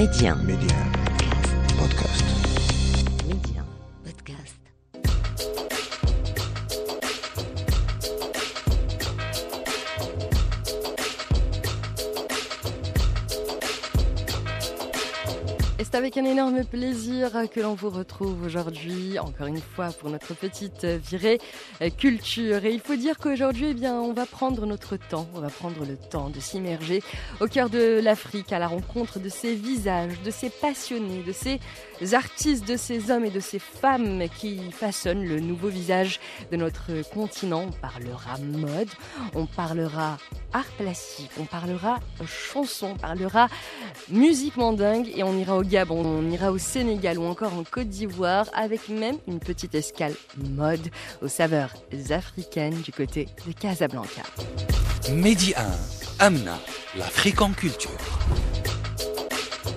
Média. Média. Podcast. Média. Podcast. Et c'est avec un énorme plaisir que l'on vous retrouve aujourd'hui, encore une fois pour notre petite virée culture. Et il faut dire qu'aujourd'hui, eh bien, on va prendre notre temps, on va prendre le temps de s'immerger au cœur de l'Afrique, à la rencontre de ces visages, de ces passionnés, de ces artistes, de ces hommes et de ces femmes qui façonnent le nouveau visage de notre continent. On parlera mode, on parlera art plastique, on parlera chanson, on parlera musique mandingue et on ira au Gabon, on ira au Sénégal ou encore en Côte d'Ivoire avec même une petite escale mode aux saveurs africaines du côté de Casablanca. Medi 1, Amna, l'Afrique en culture.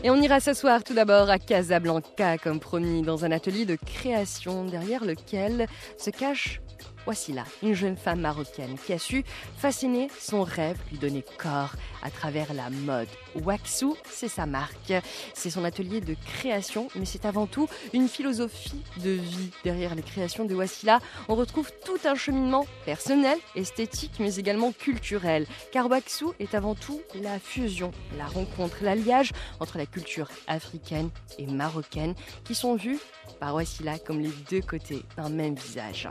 Et on ira s'asseoir tout d'abord à Casablanca, comme promis, dans un atelier de création derrière lequel se cache Wassila, une jeune femme marocaine qui a su fasciner son rêve, lui donner corps à travers la mode. Waxou, c'est sa marque, c'est son atelier de création, mais c'est avant tout une philosophie de vie. Derrière les créations de Wassila, on retrouve tout un cheminement personnel, esthétique, mais également culturel. Car Waxou est avant tout la fusion, la rencontre, l'alliage entre la culture africaine et marocaine qui sont vues par Wassila comme les deux côtés d'un même visage.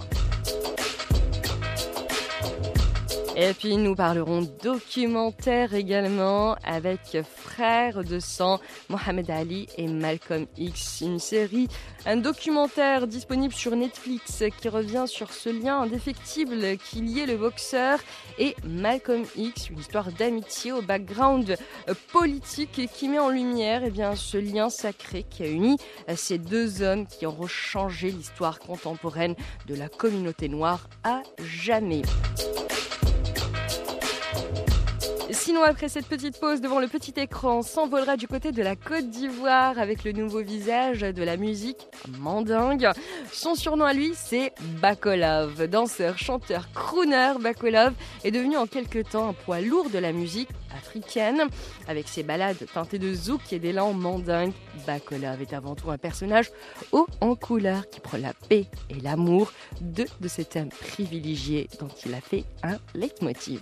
Et puis nous parlerons documentaire également avec Frères de sang, Mohamed Ali et Malcolm X. Une série, un documentaire disponible sur Netflix qui revient sur ce lien indéfectible qui liait le boxeur et Malcolm X, une histoire d'amitié au background politique qui met en lumière eh bien, ce lien sacré qui a uni ces deux hommes qui auront changé l'histoire contemporaine de la communauté noire à jamais. Sinon, après cette petite pause devant le petit écran, s'envolera du côté de la Côte d'Ivoire avec le nouveau visage de la musique mandingue. Son surnom à lui, c'est Bakolov. Danseur, chanteur, crooner, Bakolov est devenu en quelque temps un poids lourd de la musique africaine. Avec ses ballades teintées de zouk et d'élan mandingue, Bakolov est avant tout un personnage haut en couleur qui prend la paix et l'amour, deux de ces thèmes privilégiés dont il a fait un leitmotiv.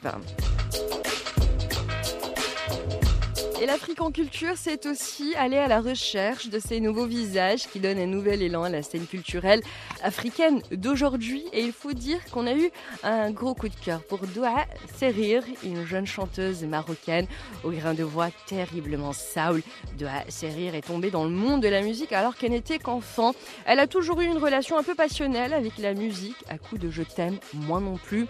Et l'Afrique en culture, c'est aussi aller à la recherche de ces nouveaux visages qui donnent un nouvel élan à la scène culturelle africaine d'aujourd'hui. Et il faut dire qu'on a eu un gros coup de cœur pour Doua Serir, une jeune chanteuse marocaine au grain de voix terriblement soul. Doua Serir est tombée dans le monde de la musique alors qu'elle n'était qu'enfant. Elle a toujours eu une relation un peu passionnelle avec la musique, à coup de je t'aime, moi non plus.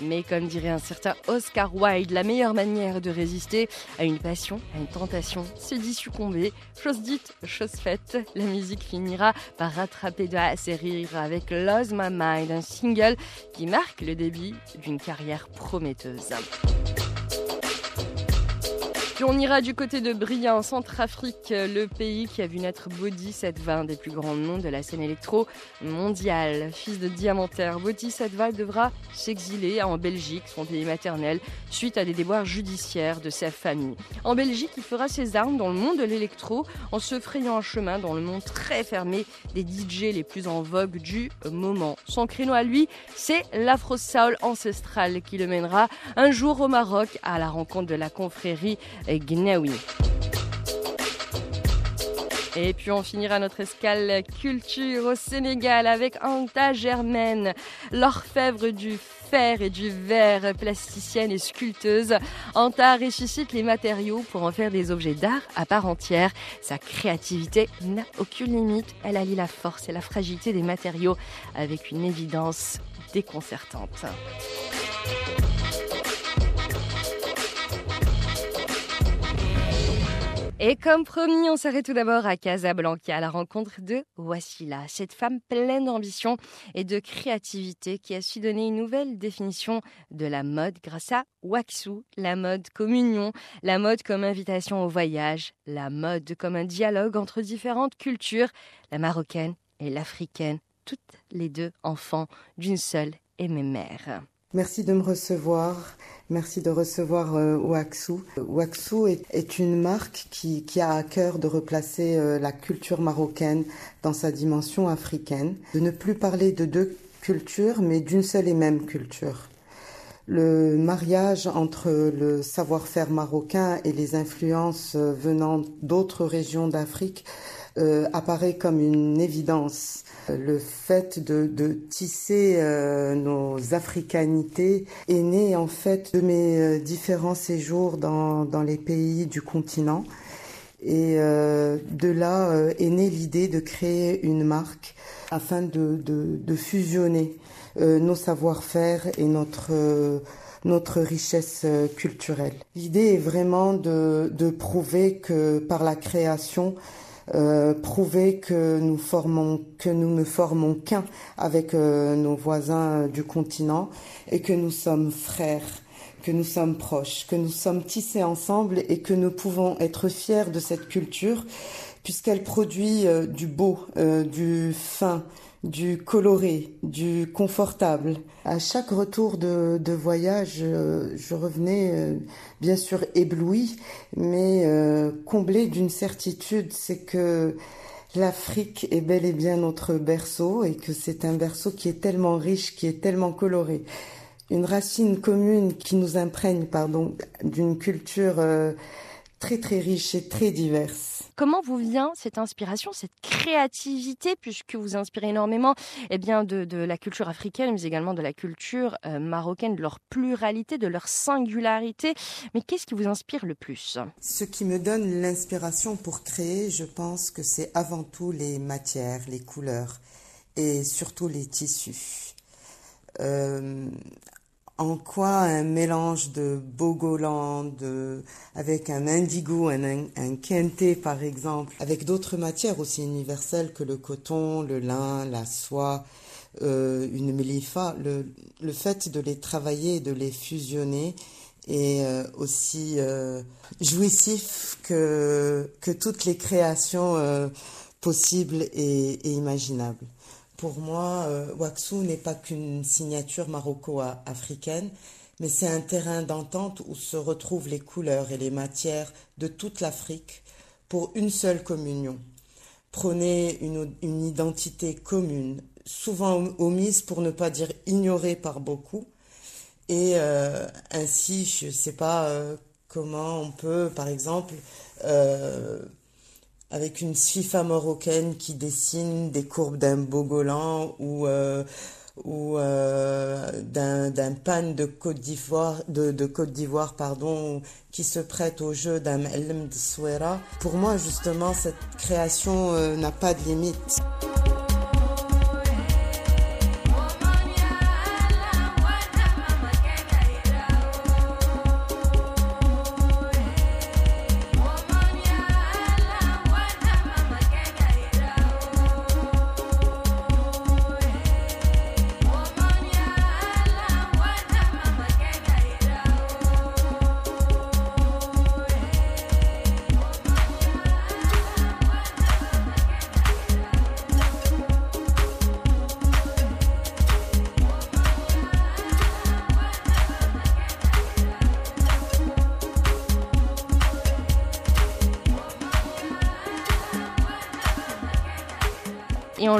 Mais comme dirait un certain Oscar Wilde, la meilleure manière de résister à une passion, à une tentation, c'est d'y succomber. Chose dite, chose faite, la musique finira par rattraper de la série avec Lose My Mind, un single qui marque le début d'une carrière prometteuse. Puis on ira du côté de Bria en Centrafrique, le pays qui a vu naître Body 720, des plus grands noms de la scène électro mondiale. Fils de diamantaire, Body 720 devra s'exiler en Belgique, son pays maternel, suite à des déboires judiciaires de sa famille. En Belgique, il fera ses armes dans le monde de l'électro en se frayant un chemin dans le monde très fermé des DJ les plus en vogue du moment. Son créneau à lui, c'est l'afro-soul ancestral qui le mènera un jour au Maroc à la rencontre de la confrérie Gnawi. Et puis on finira notre escale culture au Sénégal avec Anta Germaine, l'orfèvre du fer et du verre, plasticienne et sculpteuse. Anta ressuscite les matériaux pour en faire des objets d'art à part entière. Sa créativité n'a aucune limite. Elle allie la force et la fragilité des matériaux avec une évidence déconcertante. Et comme promis, on s'arrête tout d'abord à Casablanca, à la rencontre de Wassila, cette femme pleine d'ambition et de créativité qui a su donner une nouvelle définition de la mode grâce à Waxou, la mode comme union, la mode comme invitation au voyage, la mode comme un dialogue entre différentes cultures, la marocaine et l'africaine, toutes les deux enfants d'une seule et même mère. Merci de me recevoir. Merci de recevoir euh, Waxu. Waxu est, une marque qui, a à cœur de replacer euh, la culture marocaine dans sa dimension africaine, de ne plus parler de deux cultures, mais d'une seule et même culture. Le mariage entre le savoir-faire marocain et les influences euh, venant d'autres régions d'Afrique apparaît comme une évidence le fait de, tisser euh, nos africanités est né en fait de mes euh, différents séjours dans, les pays du continent. Et euh, de là est née l'idée de créer une marque afin de, fusionner nos savoir-faire et notre richesse culturelle. L'idée est vraiment de, prouver que par la création, euh, prouver que nous formons, que nous ne formons qu'un avec euh, nos voisins du continent et que nous sommes frères, que nous sommes proches, que nous sommes tissés ensemble et que nous pouvons être fiers de cette culture puisqu'elle produit euh, du beau, du fin, du coloré, du confortable. À chaque retour de, voyage, euh, je revenais euh, bien sûr ébloui, mais euh, comblé d'une certitude, c'est que l'Afrique est bel et bien notre berceau et que c'est un berceau qui est tellement riche, qui est tellement coloré. Une racine commune qui nous imprègne, pardon, d'une culture très très riche et très diverse. Comment vous vient cette inspiration, cette créativité, puisque vous inspirez énormément eh bien, de, la culture africaine, mais également de la culture euh, marocaine, de leur pluralité, de leur singularité. Mais qu'est-ce qui vous inspire le plus? Ce qui me donne l'inspiration pour créer, je pense que c'est avant tout les matières, les couleurs et surtout les tissus. Euh, en quoi un mélange de bogolan, de, avec un indigo, un, un, kente par exemple, avec d'autres matières aussi universelles que le coton, le lin, la soie, euh, une mélifa, le, le, fait de les travailler, de les fusionner est euh, aussi euh, jouissif que, que toutes les créations possibles et, et imaginables. Pour moi, euh, Waxu n'est pas qu'une signature maroco-africaine, mais c'est un terrain d'entente où se retrouvent les couleurs et les matières de toute l'Afrique pour une seule communion. Prôner une, identité commune, souvent omise pour ne pas dire ignorée par beaucoup. Et euh, ainsi, je ne sais pas euh, comment on peut, par exemple, avec une sifa marocaine qui dessine des courbes d'un bogolan ou euh, euh, d'un pan de Côte d'Ivoire pardon qui se prête au jeu d'un de Souera. Pour moi justement cette création euh, n'a pas de limite.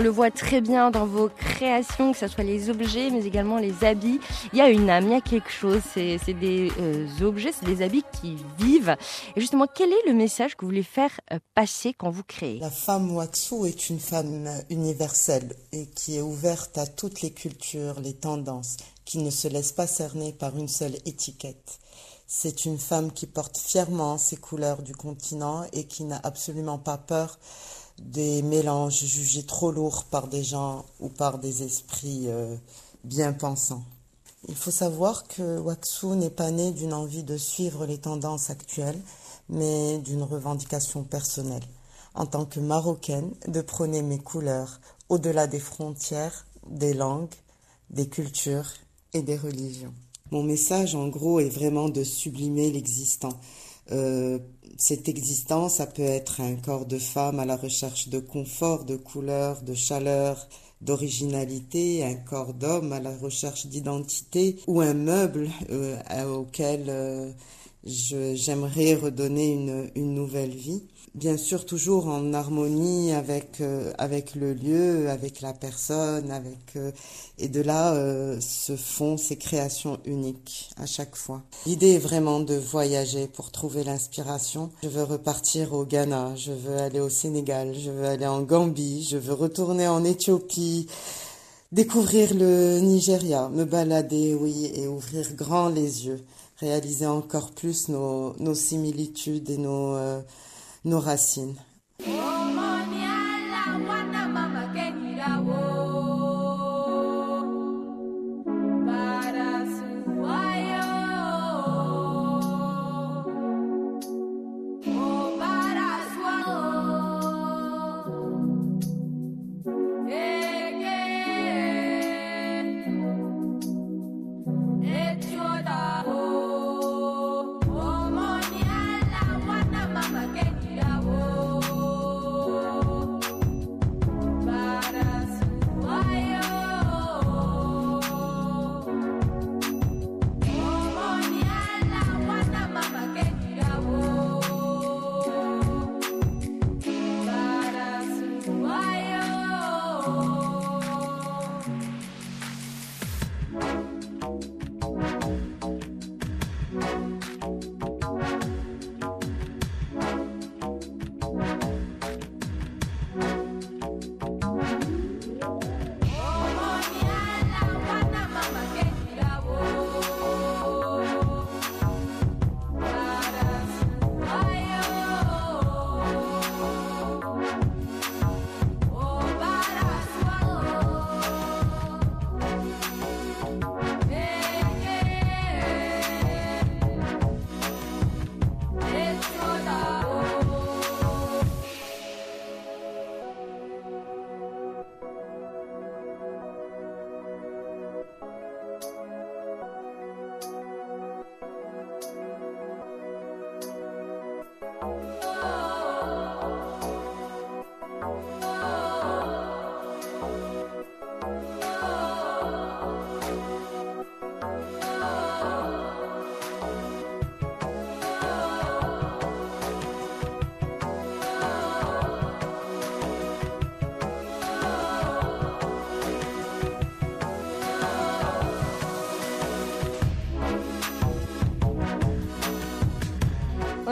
Le voit très bien dans vos créations, que ce soit les objets, mais également les habits. Il y a une âme, il y a quelque chose. C'est des euh, objets, c'est des habits qui vivent. Et justement, quel est le message que vous voulez faire euh, passer quand vous créez? La femme Watsu est une femme universelle et qui est ouverte à toutes les cultures, les tendances, qui ne se laisse pas cerner par une seule étiquette. C'est une femme qui porte fièrement ses couleurs du continent et qui n'a absolument pas peur des mélanges jugés trop lourds par des gens ou par des esprits euh, bien pensants. Il faut savoir que Waxu n'est pas né d'une envie de suivre les tendances actuelles, mais d'une revendication personnelle, en tant que marocaine, de prôner mes couleurs au-delà des frontières, des langues, des cultures et des religions. Mon message, en gros, est vraiment de sublimer l'existant, euh, cette existence, ça peut être un corps de femme à la recherche de confort, de couleur, de chaleur, d'originalité, un corps d'homme à la recherche d'identité ou un meuble euh, auquel euh, j'aimerais redonner une, une, nouvelle vie. Bien sûr, toujours en harmonie avec, euh, avec le lieu, avec la personne, avec et de là se font ces créations uniques à chaque fois. L'idée est vraiment de voyager pour trouver l'inspiration. Je veux repartir au Ghana, je veux aller au Sénégal, je veux aller en Gambie, je veux retourner en Éthiopie, découvrir le Nigeria, me balader, oui, et ouvrir grand les yeux, réaliser encore plus nos, nos similitudes et nos, euh, nos racines.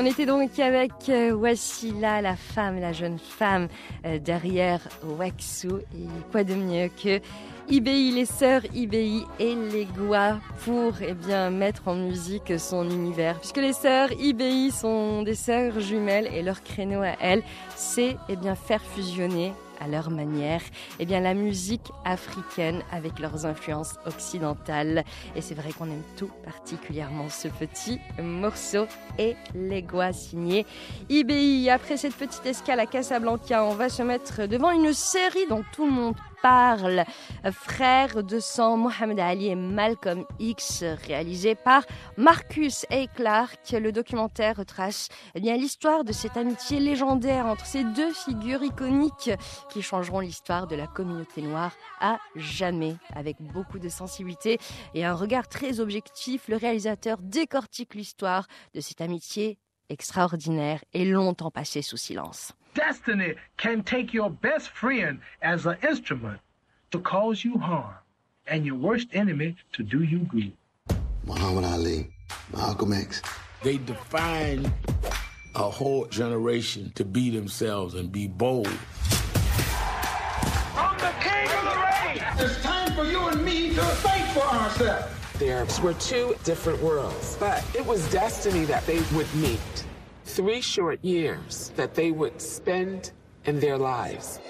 Était donc avec euh, Wassila, la femme, la jeune femme euh, derrière Waxu. Et quoi de mieux que IBI, les sœurs IBI et les Goua pour eh bien, mettre en musique son univers. Puisque les sœurs IBI sont des sœurs jumelles et leur créneau à elles, c'est eh bien, faire fusionner à leur manière, eh bien la musique africaine avec leurs influences occidentales. Et c'est vrai qu'on aime tout particulièrement ce petit morceau et les gois signés IBI. Après cette petite escale à Casablanca, on va se mettre devant une série dont tout le monde parle. Frère de sang, Mohamed Ali et Malcolm X, réalisé par Marcus A. Clark. Le documentaire retrace eh bien l'histoire de cette amitié légendaire entre ces deux figures iconiques qui changeront l'histoire de la communauté noire à jamais. Avec beaucoup de sensibilité et un regard très objectif, le réalisateur décortique l'histoire de cette amitié extraordinaire et longtemps passée sous silence. Destiny can take your best friend as an instrument to cause you harm and your worst enemy to do you good. Muhammad Ali, Malcolm X. They define a whole generation to be themselves and be bold. I'm the king of the ring! It's time for you and me to fight for ourselves. There were two different worlds, but it was destiny that they would meet. Three short years that they would spend in their lives.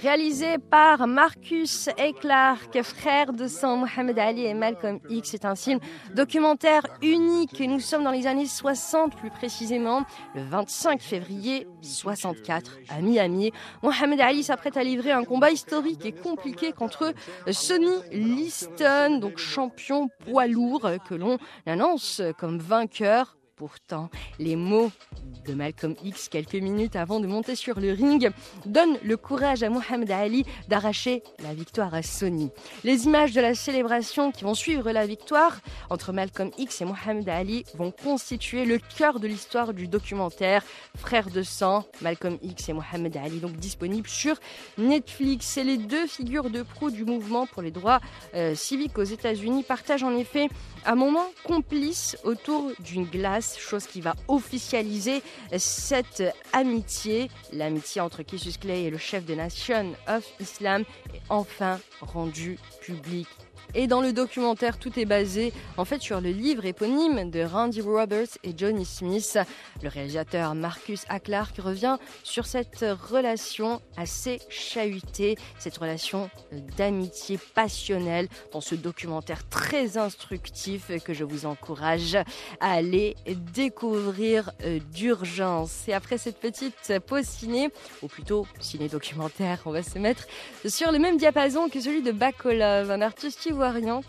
Réalisé par Marcus A. Clark, frère de sang Mohamed Ali et Malcolm X. C'est un film documentaire unique. Nous sommes dans les années 60, plus précisément le 25 février 64 à Miami. Mohamed Ali s'apprête à livrer un combat historique et compliqué contre Sonny Liston, donc champion poids lourd que l'on annonce comme vainqueur pourtant, les mots de Malcolm X quelques minutes avant de monter sur le ring donnent le courage à Mohamed Ali d'arracher la victoire à Sony. Les images de la célébration qui vont suivre la victoire entre Malcolm X et Mohamed Ali vont constituer le cœur de l'histoire du documentaire Frères de sang, Malcolm X et Mohamed Ali, donc disponible sur Netflix. C'est les deux figures de proue du mouvement pour les droits euh, civiques aux États-Unis partagent en effet un moment complice autour d'une glace, chose qui va officialiser cette amitié. L'amitié entre Cassius Clay et le chef de Nation of Islam est enfin rendue publique et dans le documentaire, tout est basé en fait sur le livre éponyme de Randy Roberts et Johnny Smith. Le réalisateur Marcus Acklark revient sur cette relation assez chahutée, cette relation d'amitié passionnelle dans ce documentaire très instructif que je vous encourage à aller découvrir euh, d'urgence. Et après cette petite pause ciné, ou plutôt ciné-documentaire, on va se mettre sur le même diapason que celui de Bakolov, un artiste qui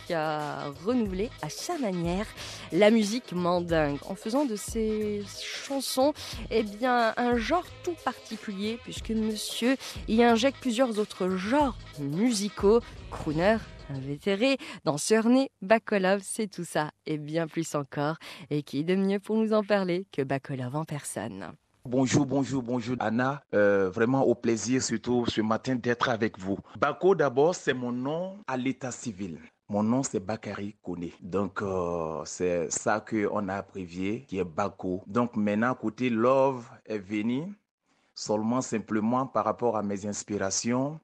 qui a renouvelé à sa manière la musique mandingue en faisant de ses chansons eh bien, un genre tout particulier puisque monsieur y injecte plusieurs autres genres musicaux, crooner, invétéré, danseur né, Bakolov, c'est tout ça et bien plus encore. Et qui de mieux pour nous en parler que Bakolov en personne Bonjour, bonjour, bonjour Anna. Euh, vraiment au plaisir surtout ce matin d'être avec vous. Bako d'abord, c'est mon nom à l'état civil. Mon nom c'est Bakari Kone. Donc euh, c'est ça qu'on a abrévié qui est Bako. Donc maintenant côté Love est venu seulement simplement par rapport à mes inspirations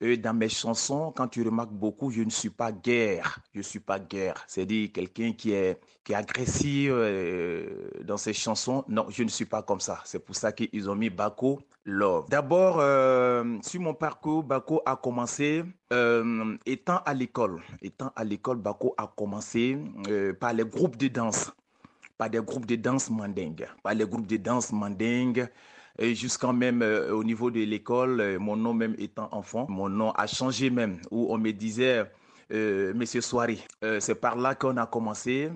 dans mes chansons, quand tu remarques beaucoup, je ne suis pas guerre. Je ne suis pas guerre. C'est-à-dire quelqu'un qui est, qui est agressif euh, dans ses chansons. Non, je ne suis pas comme ça. C'est pour ça qu'ils ont mis Bako Love. D'abord, euh, sur mon parcours, Bako a commencé euh, étant à l'école. Étant à l'école, Bako a commencé par les groupes de danse. Par des groupes de danse mandingue. Par les groupes de danse mandingue jusqu'en même euh, au niveau de l'école, euh, mon nom même étant enfant, mon nom a changé même, où on me disait euh, Monsieur Soirée. c'est par là qu'on a commencé.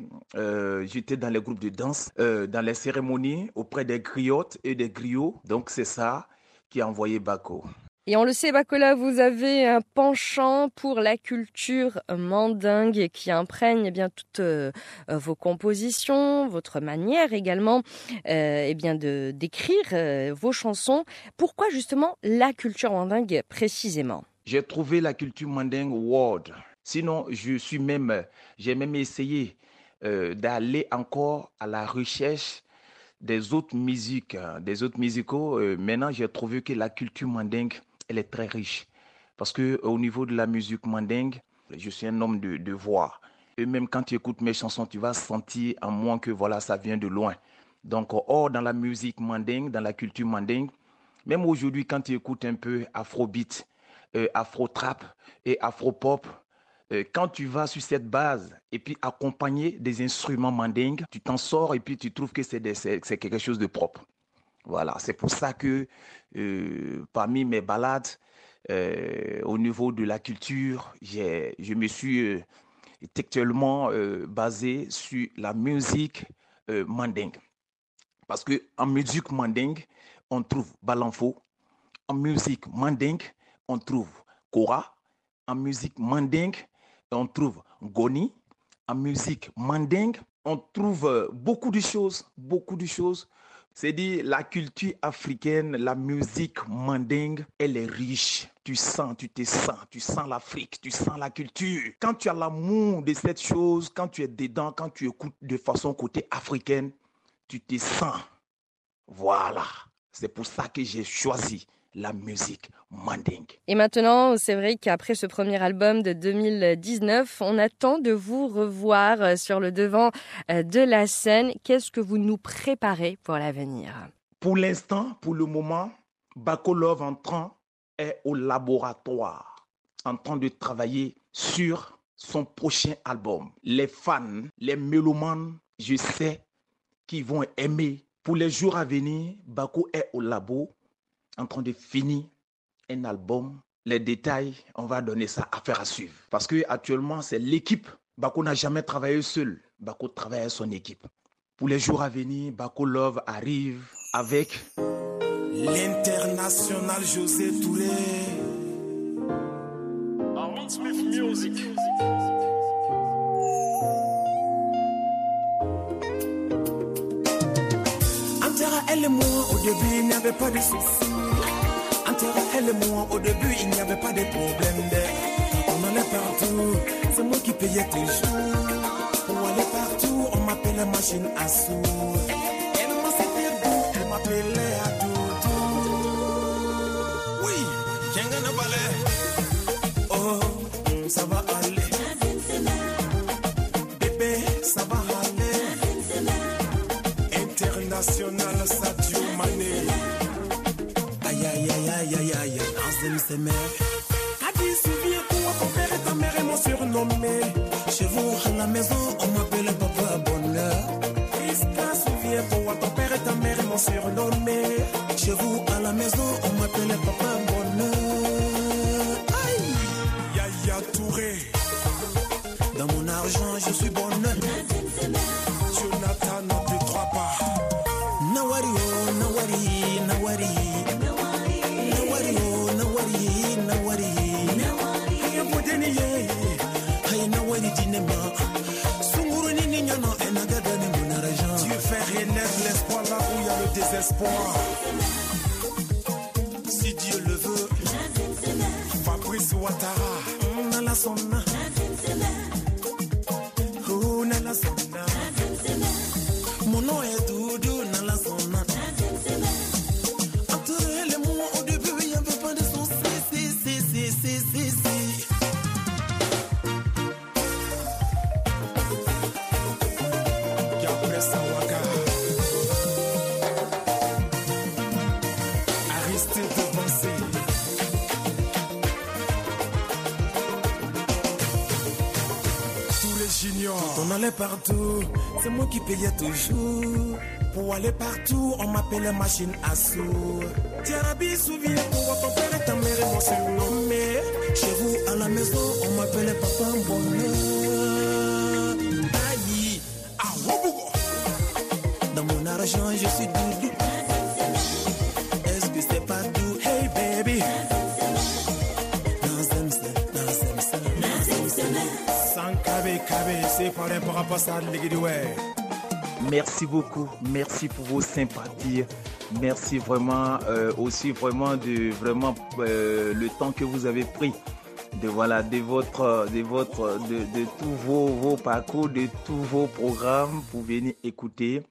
J'étais dans les groupes de danse, dans les cérémonies auprès des griottes et des griots. Donc c'est ça qui a envoyé Bako. Et on le sait, Bacola, vous avez un penchant pour la culture mandingue qui imprègne eh bien toutes euh, vos compositions, votre manière également euh, eh bien de d'écrire euh, vos chansons. Pourquoi justement la culture mandingue précisément? J'ai trouvé la culture mandingue world. Sinon, je suis même, j'ai même essayé d'aller encore à la recherche des autres musiques, hein, des autres musicaux. maintenant, j'ai trouvé que la culture mandingue elle est très riche. Parce que au niveau de la musique mandingue, je suis un homme de, voix. Et même quand tu écoutes mes chansons, tu vas sentir en moins que voilà, ça vient de loin. Donc, or, dans la musique mandingue, dans la culture mandingue, même aujourd'hui, quand tu écoutes un peu afrobeat, euh, afro-trap et afro-pop, euh, quand tu vas sur cette base et puis accompagner des instruments mandingues, tu t'en sors et puis tu trouves que c'est quelque chose de propre. Voilà, c'est pour ça que euh, parmi mes balades, euh, au niveau de la culture, je me suis euh, textuellement basé sur la musique mandingue. Parce que en musique mandingue, on trouve balanfo. En musique mandingue, on trouve kora. En musique mandingue, on trouve goni. En musique mandingue, on trouve beaucoup de choses, beaucoup de choses c'est dit la culture africaine, la musique mandingue, elle est riche. Tu sens, tu te sens, tu sens l'Afrique, tu sens la culture. Quand tu as l'amour de cette chose, quand tu es dedans, quand tu écoutes de façon côté africaine, tu te sens. Voilà. C'est pour ça que j'ai choisi la musique mandingue. Et maintenant, c'est vrai qu'après ce premier album de 2019, on attend de vous revoir euh, sur le devant euh, de la scène. Qu'est-ce que vous nous préparez pour l'avenir? Pour l'instant, pour le moment, Bakolov en train est au laboratoire, en train de travailler sur son prochain album. Les fans, les mélomanes, je sais qu'ils vont aimer. Pour les jours à venir, Bako est au labo en train de finir un album. Les détails, on va donner ça à faire à suivre. Parce que actuellement, c'est l'équipe. Bako n'a jamais travaillé seul. Bako travaille avec son équipe. pour les jours à venir, Bako Love arrive avec l'international José Touré. Smith Music. Elle et moi, au début, il n'y avait pas de soucis. Elle et moi, au début, il n'y avait pas de problème. On allait partout, c'est moi qui payais toujours. Pour aller partout, on m'appelait la machine à sous. Et moi, c'était beau, elle m'appelait à tout. Oui, Kengana Ballet. Ses mères. Adi, souviens-toi, ton père et ta mère m'ont surnommé. Chez vous, à la maison, désespoir. C'est moi qui payais toujours. Pour aller partout, on m'appelait machine à sous. Tiarabi, souviens-toi, ton père et ta mère m'ont surnommé. Chez vous, à la maison, on m'appelait Papa Bonheur. Merci beaucoup, merci pour vos sympathies, merci vraiment euh, aussi vraiment de vraiment euh, le temps que vous avez pris de voilà de votre de votre de, de tous vos, vos parcours, de tous vos programmes pour venir écouter.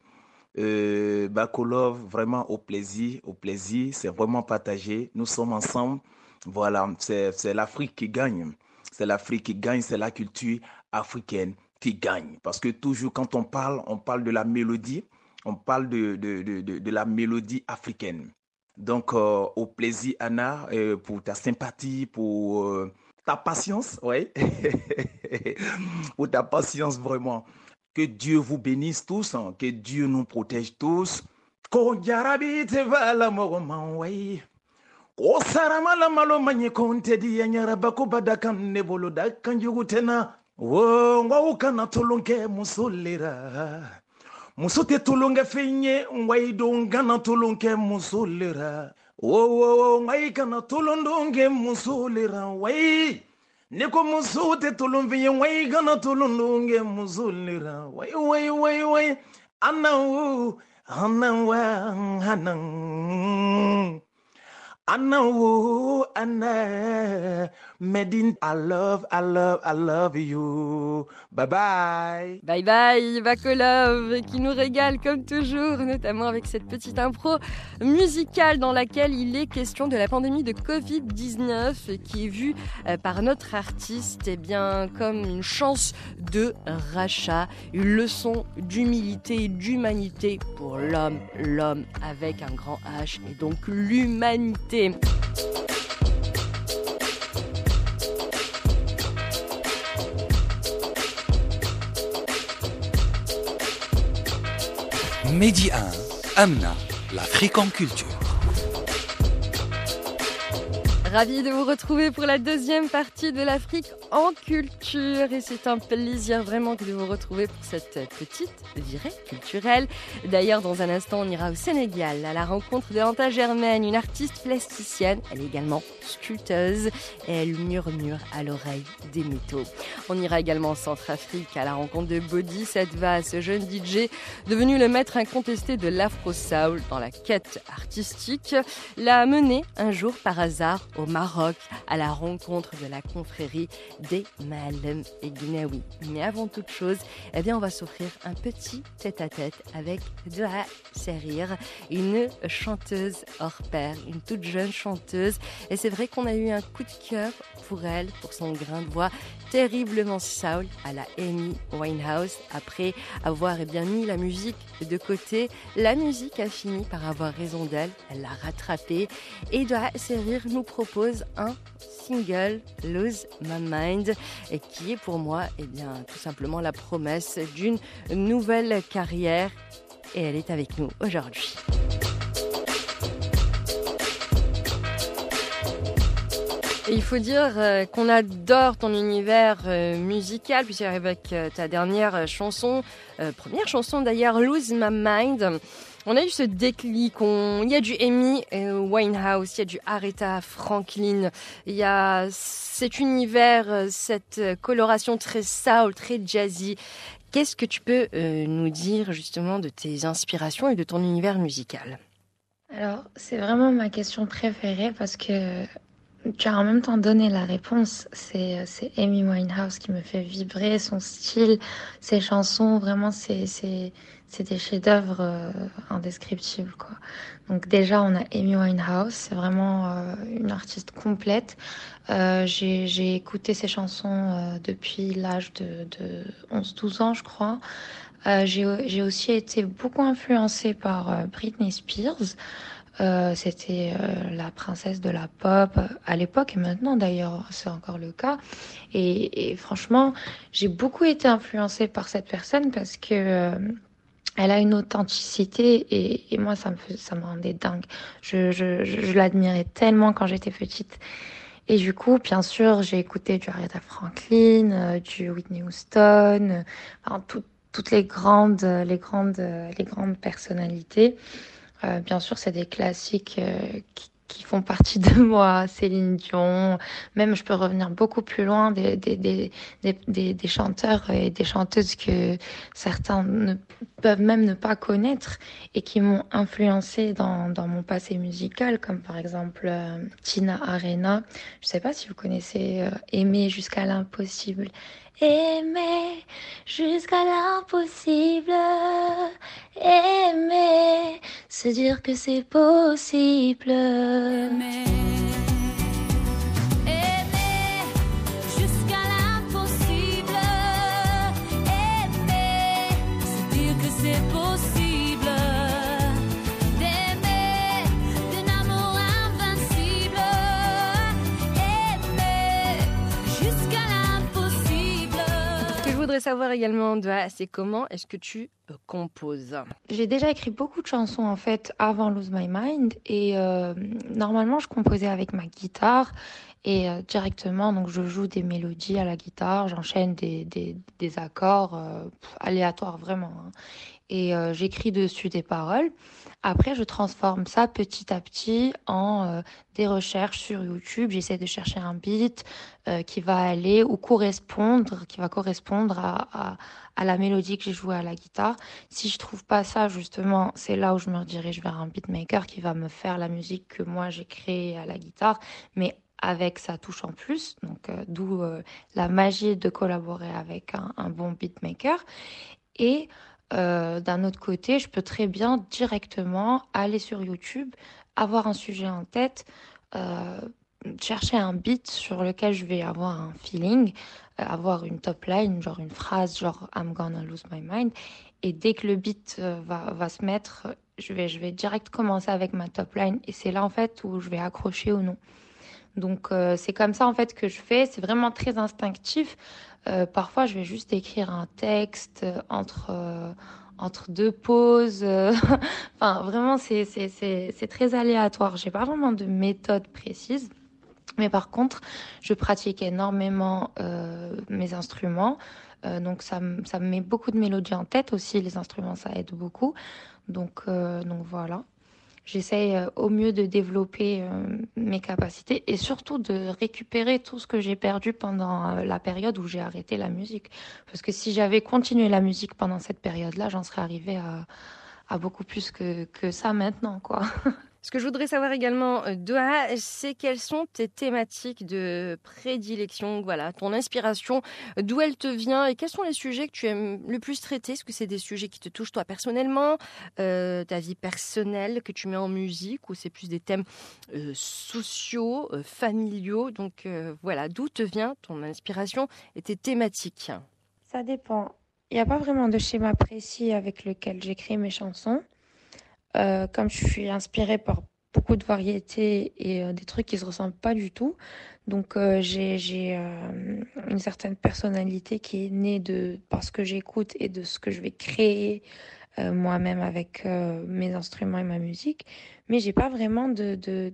Euh, Bakolov, vraiment au plaisir, au plaisir, c'est vraiment partagé. Nous sommes ensemble. Voilà, c'est c'est l'Afrique qui gagne. C'est l'Afrique qui gagne, c'est la culture africaine qui gagne. Parce que toujours quand on parle, on parle de la mélodie, on parle de, de, de, de, la mélodie africaine. Donc, euh, au plaisir, Anna, euh, pour ta sympathie, pour euh, ta patience, ouais. pour ta patience, vraiment. Que Dieu vous bénisse tous, hein, que Dieu nous protège tous. Sarama la malo manye di. ngwa kana tulunge musulira. Muso tɛ tulonkɛ fɛn ye nka i don kana tulonkɛ muso le ra wowo nka i kana tulon don kɛ muso le ra wayi ne ko muso tɛ tulon fɛn ye nka i kana tulon don kɛ muso le ra wayi wayi wayi wayi anawo anawa anan anawo ana Medine, I love, I love, I love you. Bye bye. Bye bye, Bakolov, qui nous régale comme toujours, notamment avec cette petite impro musicale dans laquelle il est question de la pandémie de Covid-19 qui est vue euh, par notre artiste eh bien, comme une chance de rachat, une leçon d'humilité et d'humanité pour l'homme, l'homme avec un grand H et donc l'humanité. Medi 1, Amna, l'Afrique en culture. Ravi de vous retrouver pour la deuxième partie de l'Afrique en culture et c'est un plaisir vraiment de vous retrouver pour cette petite virée culturelle. D'ailleurs, dans un instant, on ira au Sénégal à la rencontre de Anta Germaine, une artiste plasticienne. Elle est également sculpteuse et elle murmure à l'oreille des métaux. On ira également en Centrafrique à la rencontre de Body Setva, ce jeune DJ devenu le maître incontesté de l'afro soul dans la quête artistique, l'a mené un jour par hasard au Maroc à la rencontre de la confrérie des Malem et Guinéaoui. Mais avant toute chose, eh bien, on va s'offrir un petit tête-à-tête avec Doha Serir, une chanteuse hors pair, une toute jeune chanteuse. Et c'est vrai qu'on a eu un coup de cœur pour elle, pour son grain de voix terriblement soul à la Amy Winehouse. Après avoir eh bien, mis la musique de côté, la musique a fini par avoir raison d'elle. Elle l'a rattrapée et Doha Serir nous propose un single Lose My Mind et qui est pour moi eh bien tout simplement la promesse d'une nouvelle carrière et elle est avec nous aujourd'hui. Il faut dire euh, qu'on adore ton univers euh, musical, puisque avec euh, ta dernière chanson, première chanson d'ailleurs, Lose My Mind, on a eu ce déclic. Il y a du Amy Winehouse, il y a du Aretha Franklin, il y a cet univers, cette coloration très soul, très jazzy. Qu'est-ce que tu peux nous dire justement de tes inspirations et de ton univers musical? Alors, c'est vraiment ma question préférée parce que tu as en même temps donné la réponse. C'est, Amy Winehouse qui me fait vibrer, son style, ses chansons, vraiment, c'est, c'est des chefs-d'œuvre euh, indescriptibles. Quoi. Donc déjà, on a Amy Winehouse, c'est vraiment euh, une artiste complète. Euh, j'ai, écouté ses chansons euh, depuis l'âge de, de 11-12 ans, je crois. Euh, j'ai, aussi été beaucoup influencée par Britney Spears. C'était la princesse de la pop à l'époque et maintenant d'ailleurs c'est encore le cas. Et, franchement, j'ai beaucoup été influencée par cette personne parce que elle a une authenticité et, moi ça me ça me rendait dingue. Je, je, je, l'admirais tellement quand j'étais petite. Et du coup, bien sûr, j'ai écouté du Aretha Franklin, euh, du Whitney Houston, enfin, tout, toutes les grandes, les grandes, les grandes personnalités. Euh, bien sûr, c'est des classiques euh, qui, qui, font partie de moi, Céline Dion. Même, je peux revenir beaucoup plus loin des, des, des, des, des chanteurs et des chanteuses que certains ne peuvent même ne pas connaître et qui m'ont influencé dans, dans mon passé musical, comme par exemple euh, Tina Arena. Je sais pas si vous connaissez euh, Aimer jusqu'à l'impossible. Aimer jusqu'à l'impossible. Aimer, se dire que c'est possible. Voudrais savoir également, c'est comment est-ce que tu euh, composes? J'ai déjà écrit beaucoup de chansons en fait avant Lose My Mind et euh, normalement je composais avec ma guitare et euh, directement donc je joue des mélodies à la guitare, j'enchaîne des, des, accords aléatoires vraiment hein, et j'écris dessus des paroles. Après, je transforme ça petit à petit en euh, des recherches sur YouTube. J'essaie de chercher un beat euh, qui va aller ou correspondre, qui va correspondre à, à, la mélodie que j'ai jouée à la guitare. Si je trouve pas ça, justement, c'est là où je me redirige vers un beatmaker qui va me faire la musique que moi j'ai créée à la guitare, mais avec sa touche en plus. Donc, euh, d'où la magie de collaborer avec un, un bon beatmaker. Et euh, d'un autre côté, je peux très bien directement aller sur YouTube, avoir un sujet en tête, euh, chercher un beat sur lequel je vais avoir un feeling, euh, avoir une top line, genre une phrase, genre I'm gonna lose my mind. Et dès que le beat va, se mettre, je vais, je vais direct commencer avec ma top line. Et c'est là en fait où je vais accrocher ou non. Donc c'est comme ça en fait que je fais. C'est vraiment très instinctif. Euh, parfois, je vais juste écrire un texte euh, entre euh, entre deux pauses. enfin, vraiment, c'est très aléatoire. J'ai pas vraiment de méthode précise. Mais par contre, je pratique énormément mes instruments. Donc ça, ça me met beaucoup de mélodies en tête aussi. Les instruments, ça aide beaucoup. Donc, donc voilà. J'essaye euh, au mieux de développer euh, mes capacités et surtout de récupérer tout ce que j'ai perdu pendant euh, la période où j'ai arrêté la musique. Parce que si j'avais continué la musique pendant cette période-là, j'en serais arrivée à, beaucoup plus que, que ça maintenant, quoi. Ce que je voudrais savoir également, euh, Doha, c'est quelles sont tes thématiques de prédilection, voilà, ton inspiration, d'où elle te vient et quels sont les sujets que tu aimes le plus traiter? Est-ce que c'est des sujets qui te touchent toi personnellement, euh, ta vie personnelle que tu mets en musique ou c'est plus des thèmes euh, sociaux, euh, familiaux? Donc euh, voilà, d'où te vient ton inspiration et tes thématiques? Ça dépend. Il n'y a pas vraiment de schéma précis avec lequel j'écris mes chansons. Euh, comme je suis inspirée par beaucoup de variétés et euh, des trucs qui se ressemblent pas du tout, donc euh, j'ai une certaine personnalité qui est née de par ce que j'écoute et de ce que je vais créer moi-même avec mes instruments et ma musique. Mais j'ai pas vraiment de de,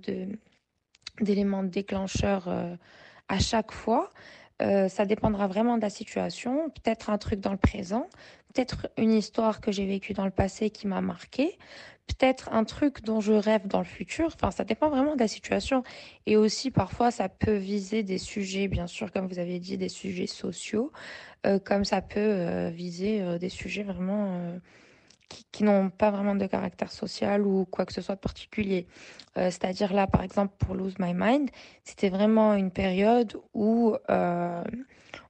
d'éléments déclencheurs à chaque fois. Ça dépendra vraiment de la situation, peut-être un truc dans le présent, peut-être une histoire que j'ai vécue dans le passé qui m'a marqué, peut-être un truc dont je rêve dans le futur. Enfin, ça dépend vraiment de la situation. Et aussi, parfois, ça peut viser des sujets, bien sûr, comme vous avez dit, des sujets sociaux, euh, comme ça peut euh, viser euh, des sujets vraiment qui, n'ont pas vraiment de caractère social ou quoi que ce soit de particulier. C'est-à-dire là, par exemple, pour Lose My Mind, c'était vraiment une période où,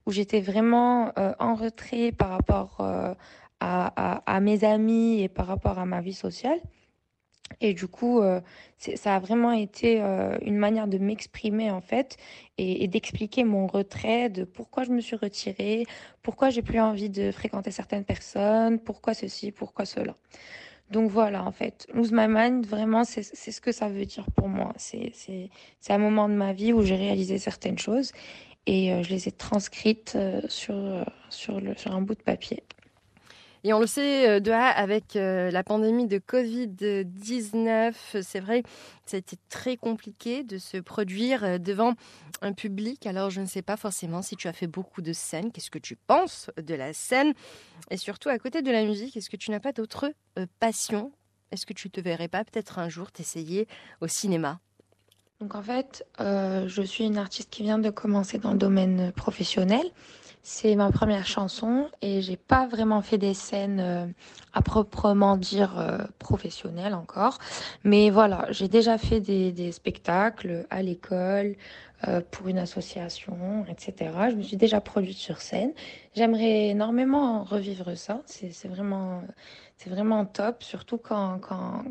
où j'étais vraiment euh, en retrait par rapport euh, à, à, mes amis et par rapport à ma vie sociale. Et du coup, euh, ça a vraiment été une manière de m'exprimer en fait et, et d'expliquer mon retrait, de pourquoi je me suis retirée, pourquoi j'ai plus envie de fréquenter certaines personnes, pourquoi ceci, pourquoi cela. Donc voilà, en fait, Lose My Mind, vraiment, c'est ce que ça veut dire pour moi. C'est un moment de ma vie où j'ai réalisé certaines choses et euh, je les ai transcrites euh, sur, euh, sur, un bout de papier. Et on le sait, Doha, avec la pandémie de Covid-19, c'est vrai, ça a été très compliqué de se produire devant un public. Alors, je ne sais pas forcément si tu as fait beaucoup de scènes. Qu'est-ce que tu penses de la scène? Et surtout, à côté de la musique, est-ce que tu n'as pas d'autres passions? Est-ce que tu te verrais pas peut-être un jour t'essayer au cinéma? Donc en fait, euh, je suis une artiste qui vient de commencer dans le domaine professionnel. C'est ma première chanson et j'ai pas vraiment fait des scènes euh, à proprement dire euh, professionnelles encore. Mais voilà, j'ai déjà fait des, des spectacles à l'école, pour une association, etc. Je me suis déjà produite sur scène. J'aimerais énormément revivre ça. C'est vraiment, vraiment top, surtout quand, quand,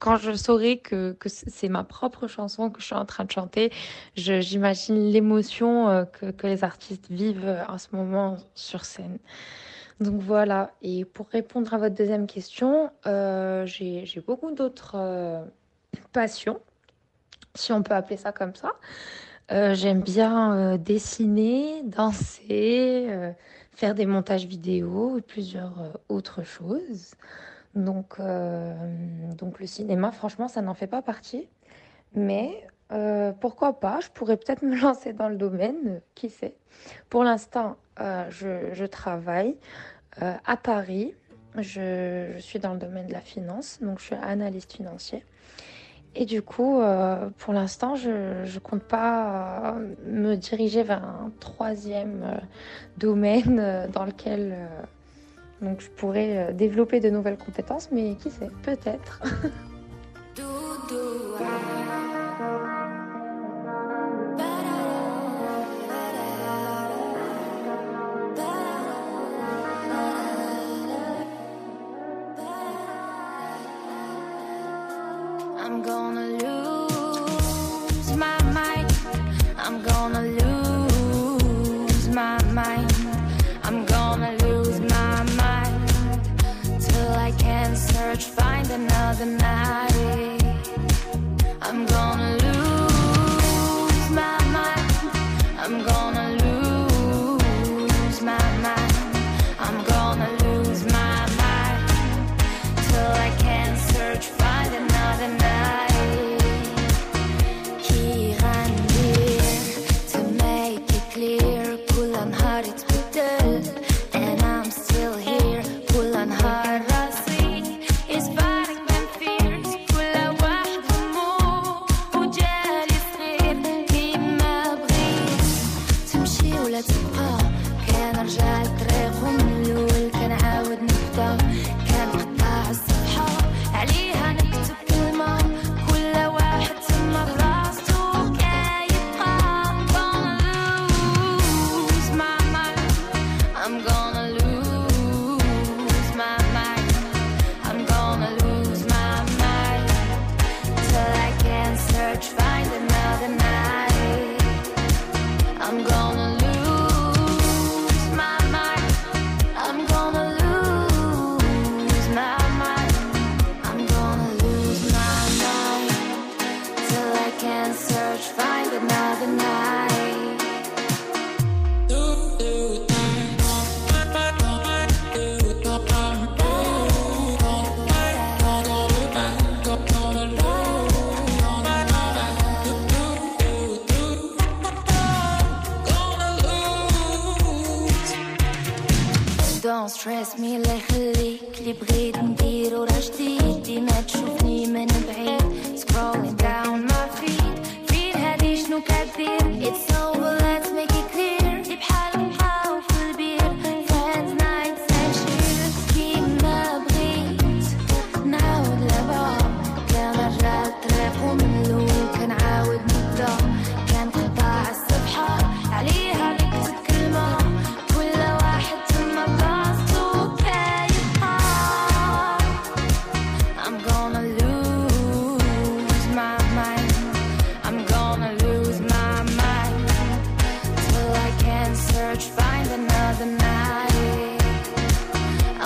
quand je saurai que, c'est ma propre chanson que je suis en train de chanter, j'imagine l'émotion euh, que, les artistes vivent euh, en ce moment sur scène. Donc voilà, et pour répondre à votre deuxième question, euh, j'ai beaucoup d'autres passions, si on peut appeler ça comme ça. J'aime bien dessiner, danser, faire des montages vidéo et plusieurs autres choses. Donc, euh, donc le cinéma, franchement, ça n'en fait pas partie. Mais euh, pourquoi pas? Je pourrais peut-être me lancer dans le domaine, euh, qui sait. Pour l'instant, je, travaille à Paris. Je, je suis dans le domaine de la finance, donc je suis analyste financier. Et du coup, pour l'instant, je ne compte pas me diriger vers un troisième domaine dans lequel donc je pourrais euh, développer de nouvelles compétences, mais qui sait, peut-être.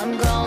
I'm gonna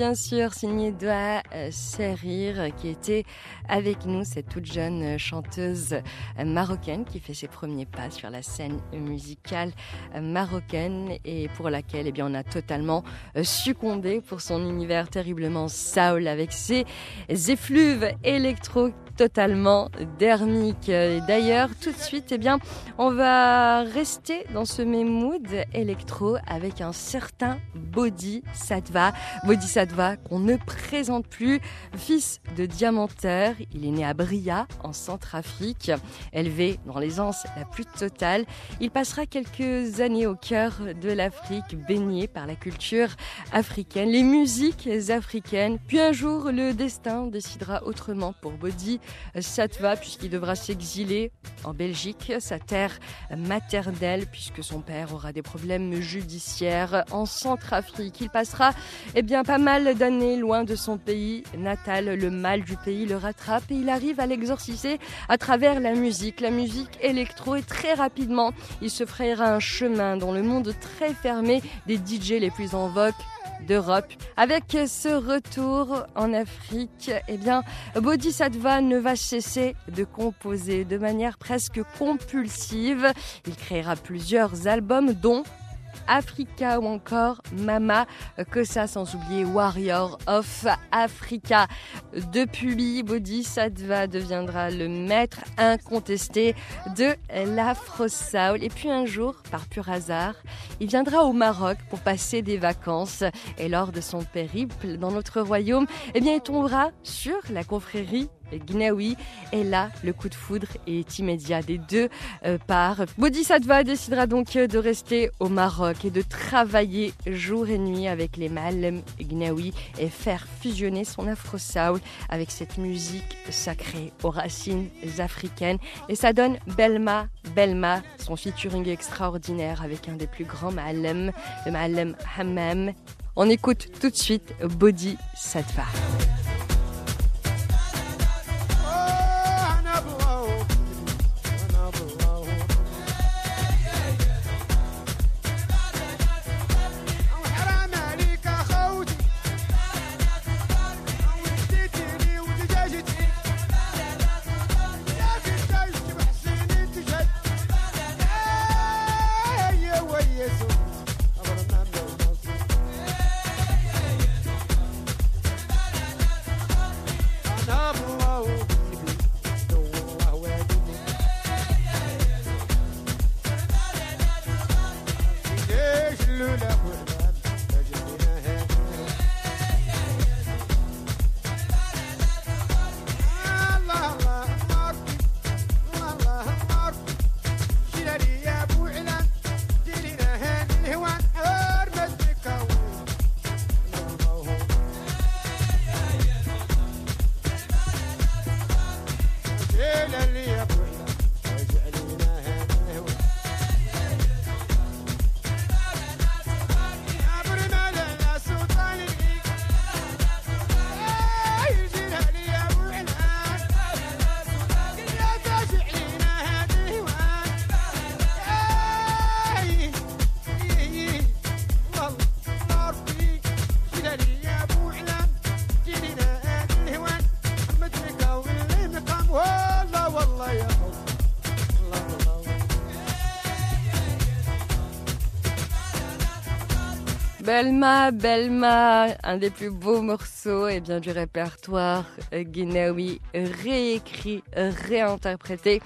bien sûr, signé Doa euh, Serir, qui était avec nous, cette toute jeune euh, chanteuse euh, marocaine qui fait ses premiers pas sur la scène musicale marocaine et pour laquelle eh bien, on a totalement succombé pour son univers terriblement soul avec ses effluves électro totalement dermiques. Et D'ailleurs, tout de suite, eh bien, on va rester dans ce même mood électro avec un certain Body Sattva. Body Sattva qu'on ne présente plus, fils de diamantaire. Il est né à Bria, en Centrafrique, élevé dans l'aisance la plus totale. Il passera quelques années au cœur de l'Afrique, baigné par la culture africaine, les musiques africaines. Puis un jour, le destin décidera autrement pour Body Sattva, puisqu'il devra s'exiler en Belgique, sa terre maternelle, puisque son père aura des problèmes judiciaires en Centrafrique. Il passera eh bien, pas mal d'années loin de son pays natal. Le mal du pays le rattrape et il arrive à l'exorciser à travers la musique, la musique électro. Et très rapidement, il se frayera un chemin dans le monde très fermé des DJ les plus en vogue d'Europe. Avec ce retour en Afrique, eh bien, Bodhisattva ne va cesser de composer de manière presque compulsive. Il créera plusieurs albums, dont Africa ou encore Mama, que ça sans oublier Warrior of Africa. Depuis, Bodhisattva deviendra le maître incontesté de l'Afro Soul. Et puis un jour, par pur hasard, il viendra au Maroc pour passer des vacances. Et lors de son périple dans notre royaume, eh bien, il tombera sur la confrérie Gnawi. Et là, le coup de foudre est immédiat des deux euh, parts. Bodhisattva décidera donc de rester au Maroc et de travailler jour et nuit avec les Malem Gnawi et faire fusionner son afro soul avec cette musique sacrée aux racines africaines. Et ça donne Belma, Belma, son featuring extraordinaire avec un des plus grands Malem, le Malem Hammam. On écoute tout de suite Bodhisattva. Belma, Belma, un des plus beaux morceaux et bien, du répertoire guinéoui réécrit, réinterprété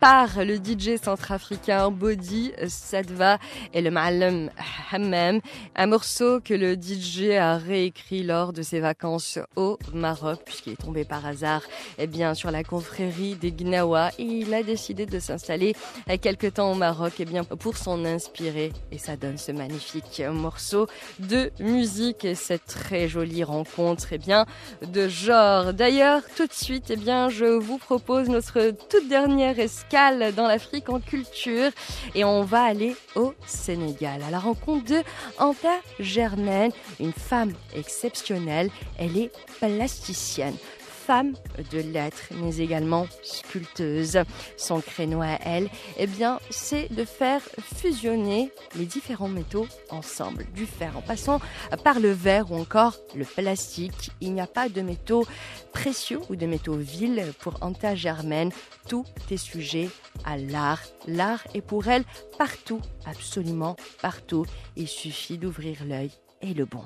par le DJ centrafricain Body Sadva et le Ma'alem Hammam. Un morceau que le DJ a réécrit lors de ses vacances au Maroc puisqu'il est tombé par hasard eh bien, sur la confrérie des Gnawa et il a décidé de s'installer quelque temps au Maroc eh bien, pour s'en inspirer et ça donne ce magnifique morceau de musique et cette très jolie rencontre eh bien, de genre. D'ailleurs, tout de suite, eh bien, je vous propose notre toute dernière escale dans l'Afrique en culture et on va aller au Sénégal à la rencontre de Anta Germaine, une femme exceptionnelle. Elle est plasticienne femme de lettres, mais également sculpteuse. Son créneau à elle, eh bien, c'est de faire fusionner les différents métaux ensemble. Du fer en passant par le verre ou encore le plastique. Il n'y a pas de métaux précieux ou de métaux vils pour Anta Germaine. Tout est sujet à l'art. L'art est pour elle partout, absolument partout. Il suffit d'ouvrir l'œil et le bon.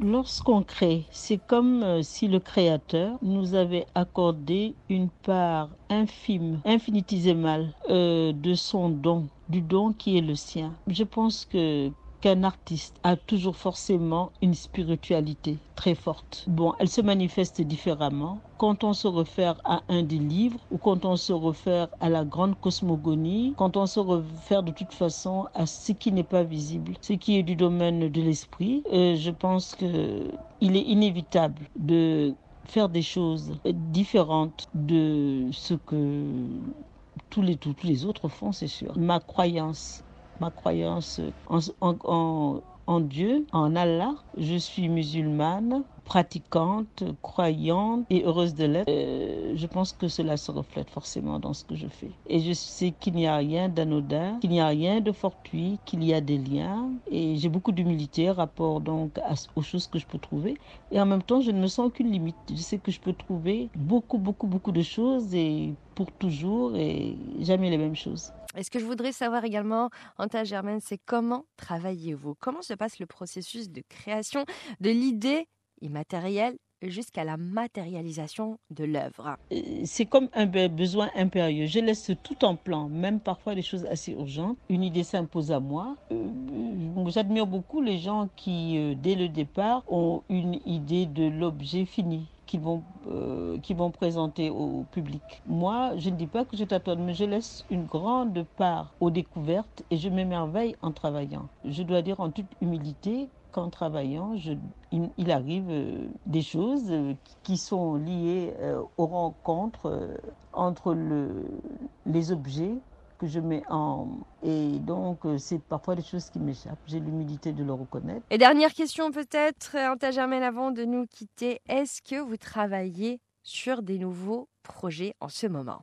Lorsqu'on crée, c'est comme euh, si le créateur nous avait accordé une part infime, infinitésimale euh, de son don, du don qui est le sien. Je pense que qu'un artiste a toujours forcément une spiritualité très forte. Bon, elle se manifeste différemment quand on se réfère à un des livres ou quand on se réfère à la grande cosmogonie, quand on se réfère de toute façon à ce qui n'est pas visible, ce qui est du domaine de l'esprit. Euh, je pense que il est inévitable de faire des choses différentes de ce que tous les autres font, c'est sûr. Ma croyance ma croyance en, Dieu, en Allah. Je suis musulmane, pratiquante, croyante et heureuse de l'être. Euh, je pense que cela se reflète forcément dans ce que je fais. Et je sais qu'il n'y a rien d'anodin, qu'il n'y a rien de fortuit, qu'il y a des liens. Et j'ai beaucoup d'humilité rapport donc aux choses que je peux trouver. Et en même temps, je ne me sens aucune limite. Je sais que je peux trouver beaucoup, beaucoup, beaucoup de choses et pour toujours et jamais les mêmes choses. Et ce que je voudrais savoir également, Anta Germaine, c'est comment travaillez-vous? Comment se passe le processus de création de l'idée immatérielle jusqu'à la matérialisation de l'œuvre? Euh, c'est comme un besoin impérieux. Je laisse tout en plan, même parfois des choses assez urgentes. Une idée s'impose à moi. Euh, j'admire beaucoup les gens qui, euh, dès le départ, ont une idée de l'objet fini qu'ils vont, qui vont présenter au public. Moi, je ne dis pas que je tâtonne, mais je laisse une grande part aux découvertes et je m'émerveille en travaillant. Je dois dire en toute humilité qu'en travaillant, il, arrive euh, des choses euh, qui sont liées euh, aux rencontres entre le, les objets que je mets en... Et donc, c'est parfois des choses qui m'échappent. J'ai l'humilité de le reconnaître. Et dernière question peut-être, Anta Germaine, avant de nous quitter. Est-ce que vous travaillez sur des nouveaux projets en ce moment?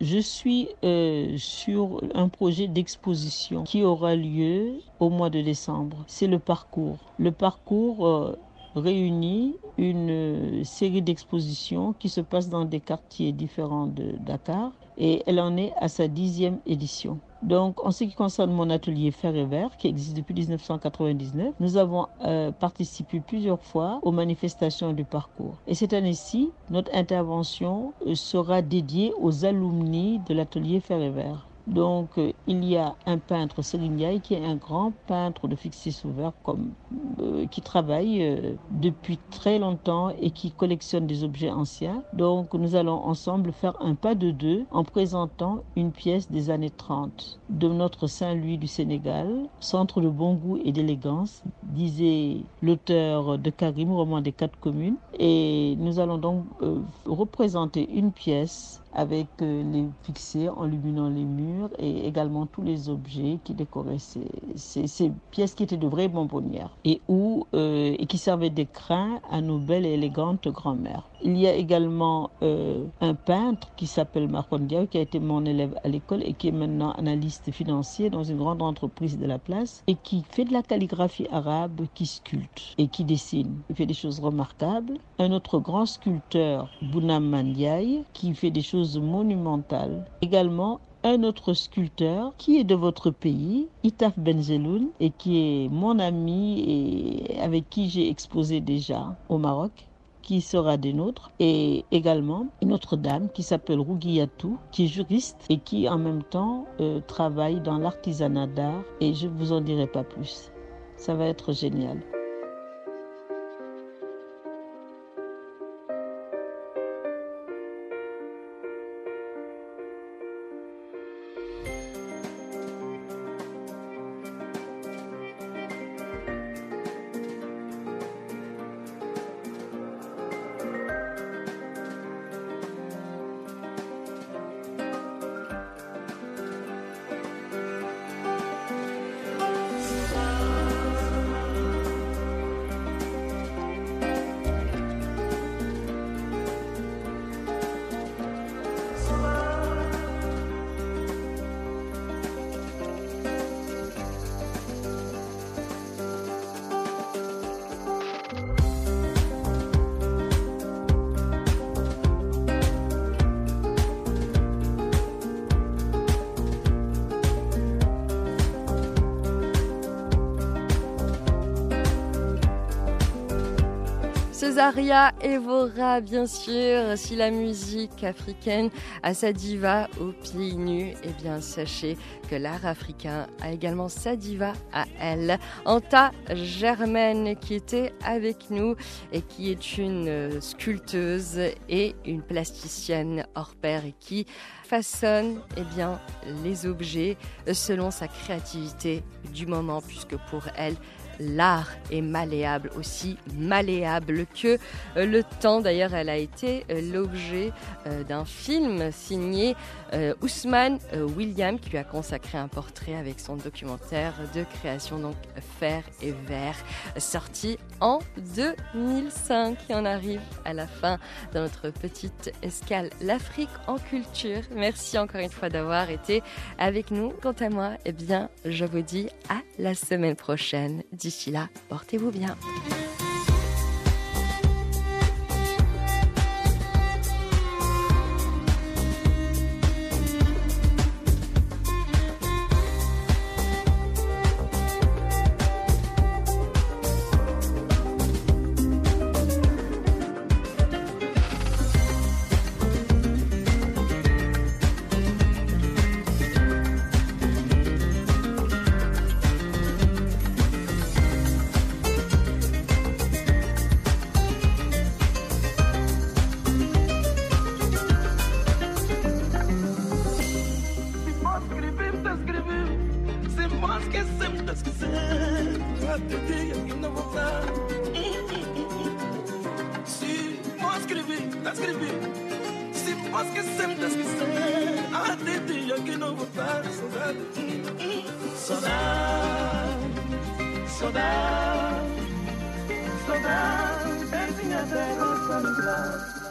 Je suis euh, sur un projet d'exposition qui aura lieu au mois de décembre. C'est le parcours. Le parcours euh, réunit une euh, série d'expositions qui se passent dans des quartiers différents de Dakar et elle en est à sa dixième édition. Donc, en ce qui concerne mon atelier Fer et Vert, qui existe depuis 1999, nous avons euh, participé plusieurs fois aux manifestations du parcours. Et cette année-ci, notre intervention euh, sera dédiée aux alumni de l'atelier Fer et Vert. Donc, euh, il y a un peintre, Céline qui est un grand peintre de fixé ouvert, comme, euh, qui travaille euh, depuis très longtemps et qui collectionne des objets anciens. Donc, nous allons ensemble faire un pas de deux en présentant une pièce des années 30 de notre Saint-Louis du Sénégal, centre de bon goût et d'élégance, disait l'auteur de Karim, roman des quatre communes. Et nous allons donc représenter une pièce avec les fixés en illuminant les murs et également tous les objets qui décoraient ces, ces, ces pièces qui étaient de vraies bonbonnières et, où, euh, et qui servaient d'écrin à nos belles et élégantes grand-mères. Il y a également euh, un peintre qui s'appelle Marcon Diaw, qui a été mon élève à l'école et qui est maintenant analyste financier dans une grande entreprise de la place et qui fait de la calligraphie arabe, qui sculpte et qui dessine. Il fait des choses remarquables. Un autre grand sculpteur, Bounam Mandiaye, qui fait des choses monumentales. Également un autre sculpteur qui est de votre pays, Itaf Benzeloun, et qui est mon ami et avec qui j'ai exposé déjà au Maroc qui sera des nôtres, et également une autre dame qui s'appelle Rougiatou, qui est juriste et qui en même temps euh, travaille dans l'artisanat d'art, et je ne vous en dirai pas plus. Ça va être génial. Césaria Evora, bien sûr, si la musique africaine a sa diva au pieds nus, eh bien sachez que l'art africain a également sa diva à elle. Anta Germaine qui était avec nous et qui est une sculpteuse et une plasticienne hors pair et qui façonne eh bien, les objets selon sa créativité du moment puisque pour elle, l'art est malléable, aussi malléable que euh, le temps. D'ailleurs, elle a été euh, l'objet euh, d'un film signé Ousmane William qui lui a consacré un portrait avec son documentaire de création, donc Fer et Verre, sorti en 2005. Et on arrive à la fin de notre petite escale, l'Afrique en culture. Merci encore une fois d'avoir été avec nous. Quant à moi, eh bien, je vous dis à la semaine prochaine. D'ici là, portez-vous bien. so bad, so bad, so bad, dancing at that old.